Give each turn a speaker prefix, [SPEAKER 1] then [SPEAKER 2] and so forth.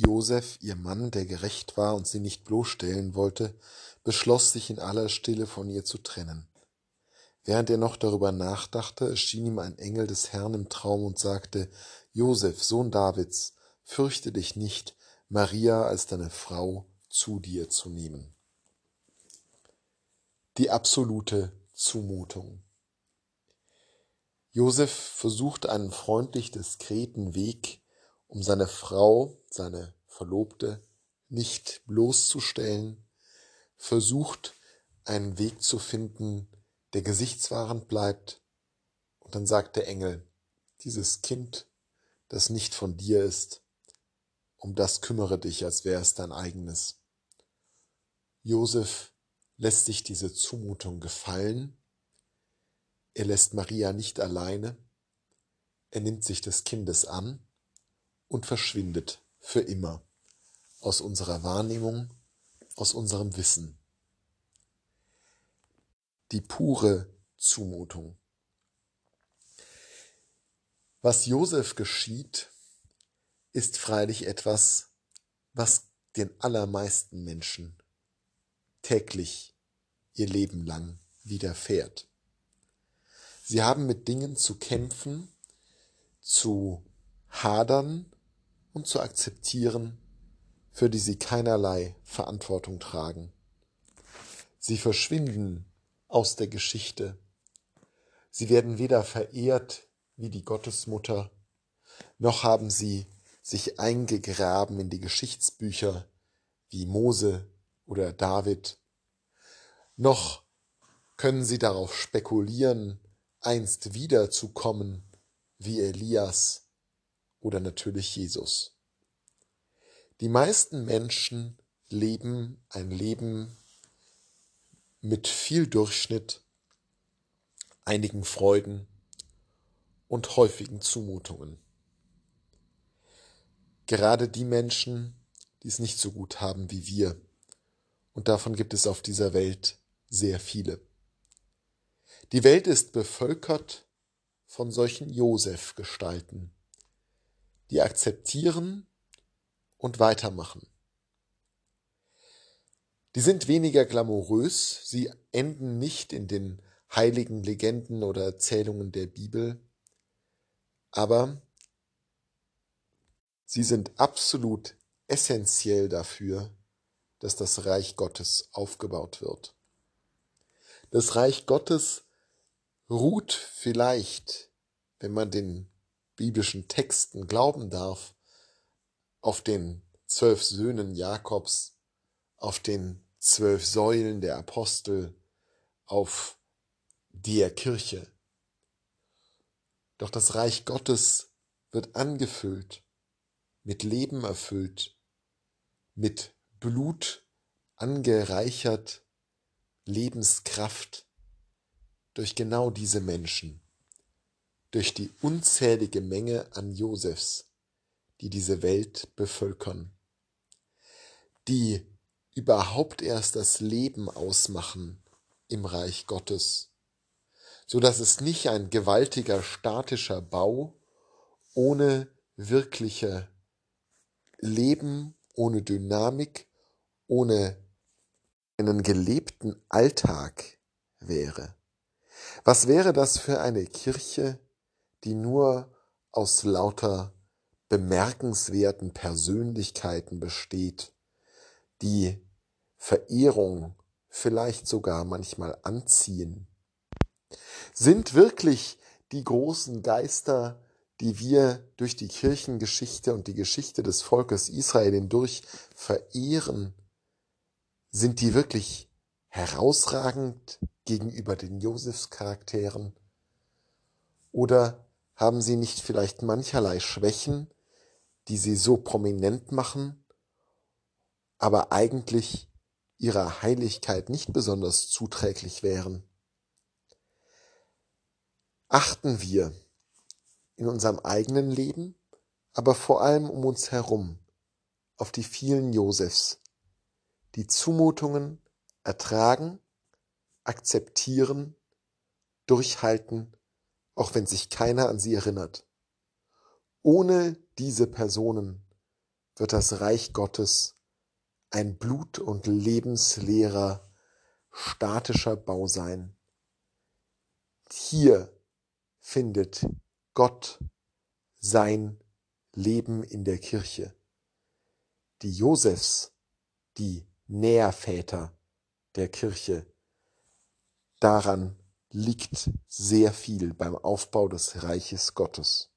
[SPEAKER 1] Josef, ihr Mann, der gerecht war und sie nicht bloßstellen wollte, beschloss sich in aller Stille von ihr zu trennen. Während er noch darüber nachdachte, erschien ihm ein Engel des Herrn im Traum und sagte, Josef, Sohn Davids, fürchte dich nicht, Maria als deine Frau zu dir zu nehmen. Die absolute Zumutung. Josef versucht einen freundlich diskreten Weg, um seine Frau, seine Verlobte, nicht bloßzustellen, versucht einen Weg zu finden, der gesichtswahrend bleibt, und dann sagt der Engel, dieses Kind, das nicht von dir ist, um das kümmere dich, als wäre es dein eigenes. Josef lässt sich diese Zumutung gefallen, er lässt Maria nicht alleine, er nimmt sich des Kindes an und verschwindet für immer aus unserer Wahrnehmung, aus unserem Wissen. Die pure Zumutung. Was Josef geschieht, ist freilich etwas, was den allermeisten Menschen täglich ihr Leben lang widerfährt. Sie haben mit Dingen zu kämpfen, zu hadern und zu akzeptieren, für die sie keinerlei Verantwortung tragen. Sie verschwinden aus der Geschichte. Sie werden weder verehrt wie die Gottesmutter, noch haben sie sich eingegraben in die Geschichtsbücher wie Mose oder David, noch können sie darauf spekulieren, einst wiederzukommen wie Elias oder natürlich Jesus. Die meisten Menschen leben ein Leben mit viel Durchschnitt, einigen Freuden und häufigen Zumutungen. Gerade die Menschen, die es nicht so gut haben wie wir, und davon gibt es auf dieser Welt sehr viele. Die Welt ist bevölkert von solchen Josef-Gestalten, die akzeptieren und weitermachen. Die sind weniger glamourös, sie enden nicht in den heiligen Legenden oder Erzählungen der Bibel, aber sie sind absolut essentiell dafür, dass das Reich Gottes aufgebaut wird. Das Reich Gottes ruht vielleicht, wenn man den biblischen Texten glauben darf, auf den zwölf Söhnen Jakobs, auf den zwölf Säulen der Apostel, auf der Kirche. Doch das Reich Gottes wird angefüllt, mit Leben erfüllt, mit Blut angereichert, Lebenskraft durch genau diese Menschen, durch die unzählige Menge an Josefs, die diese Welt bevölkern, die überhaupt erst das Leben ausmachen im Reich Gottes, so dass es nicht ein gewaltiger statischer Bau ohne wirkliche Leben, ohne Dynamik, ohne einen gelebten Alltag wäre. Was wäre das für eine Kirche, die nur aus lauter bemerkenswerten Persönlichkeiten besteht, die Verehrung vielleicht sogar manchmal anziehen? Sind wirklich die großen Geister, die wir durch die Kirchengeschichte und die Geschichte des Volkes Israel hindurch verehren, sind die wirklich herausragend gegenüber den Josefscharakteren? Oder haben sie nicht vielleicht mancherlei Schwächen, die sie so prominent machen, aber eigentlich ihrer Heiligkeit nicht besonders zuträglich wären? Achten wir in unserem eigenen Leben, aber vor allem um uns herum auf die vielen Josefs, die Zumutungen ertragen akzeptieren, durchhalten, auch wenn sich keiner an sie erinnert. Ohne diese Personen wird das Reich Gottes ein blut- und lebensleerer, statischer Bau sein. Hier findet Gott sein Leben in der Kirche. Die Josefs, die Nährväter der Kirche, daran liegt sehr viel beim Aufbau des Reiches Gottes.